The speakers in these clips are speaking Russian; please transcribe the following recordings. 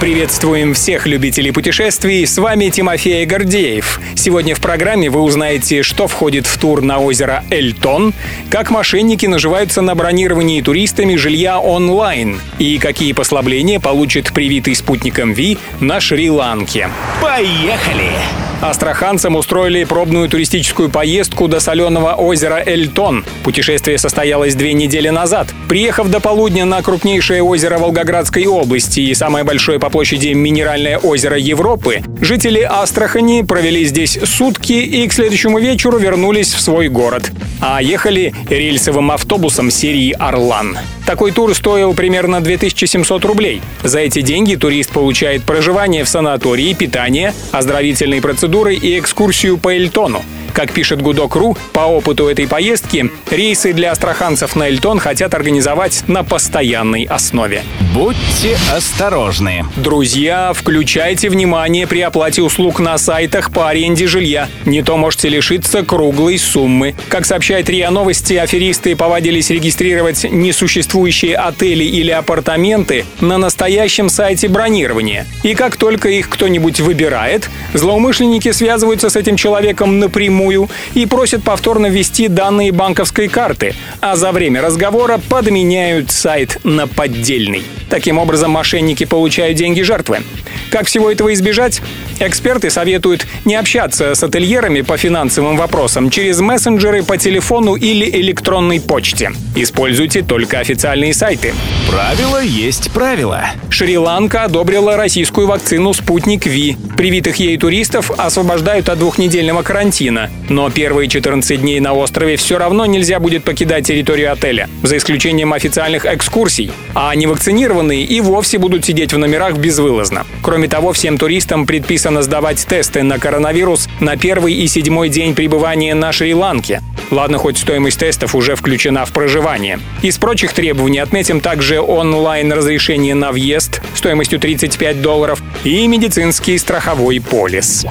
Приветствуем всех любителей путешествий, с вами Тимофей Гордеев. Сегодня в программе вы узнаете, что входит в тур на озеро Эльтон, как мошенники наживаются на бронировании туристами жилья онлайн и какие послабления получит привитый спутником Ви на Шри-Ланке. Поехали! Астраханцам устроили пробную туристическую поездку до соленого озера Эльтон. Путешествие состоялось две недели назад. Приехав до полудня на крупнейшее озеро Волгоградской области и самое большое по площади минеральное озеро Европы, жители Астрахани провели здесь сутки и к следующему вечеру вернулись в свой город. А ехали рельсовым автобусом серии «Орлан». Такой тур стоил примерно 2700 рублей. За эти деньги турист получает проживание в санатории, питание, оздоровительные процедуры и экскурсию по Эльтону. Как пишет Гудок.ру, по опыту этой поездки, рейсы для астраханцев на Эльтон хотят организовать на постоянной основе. Будьте осторожны. Друзья, включайте внимание при оплате услуг на сайтах по аренде жилья. Не то можете лишиться круглой суммы. Как сообщает РИА Новости, аферисты повадились регистрировать несуществующие отели или апартаменты на настоящем сайте бронирования. И как только их кто-нибудь выбирает, злоумышленники связываются с этим человеком напрямую и просят повторно ввести данные банковской карты, а за время разговора подменяют сайт на поддельный. Таким образом, мошенники получают деньги жертвы. Как всего этого избежать? Эксперты советуют не общаться с ательерами по финансовым вопросам через мессенджеры по телефону или электронной почте. Используйте только официальные сайты. Правило есть правило. Шри-Ланка одобрила российскую вакцину «Спутник Ви». Привитых ей туристов освобождают от двухнедельного карантина. Но первые 14 дней на острове все равно нельзя будет покидать территорию отеля, за исключением официальных экскурсий. А невакцинированные и вовсе будут сидеть в номерах безвылазно. Кроме того, всем туристам предписано сдавать тесты на коронавирус на первый и седьмой день пребывания на Шри-Ланке. Ладно, хоть стоимость тестов уже включена в проживание. Из прочих требований отметим также онлайн-разрешение на въезд стоимостью 35 долларов и медицинский страховой полис.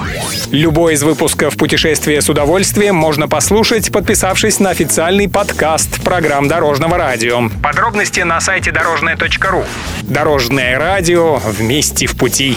Любой из выпусков «Путешествия с удовольствием» можно послушать, подписавшись на официальный подкаст программ Дорожного радио. Подробности на сайте дорожное.ру. Дорожное радио вместе в пути.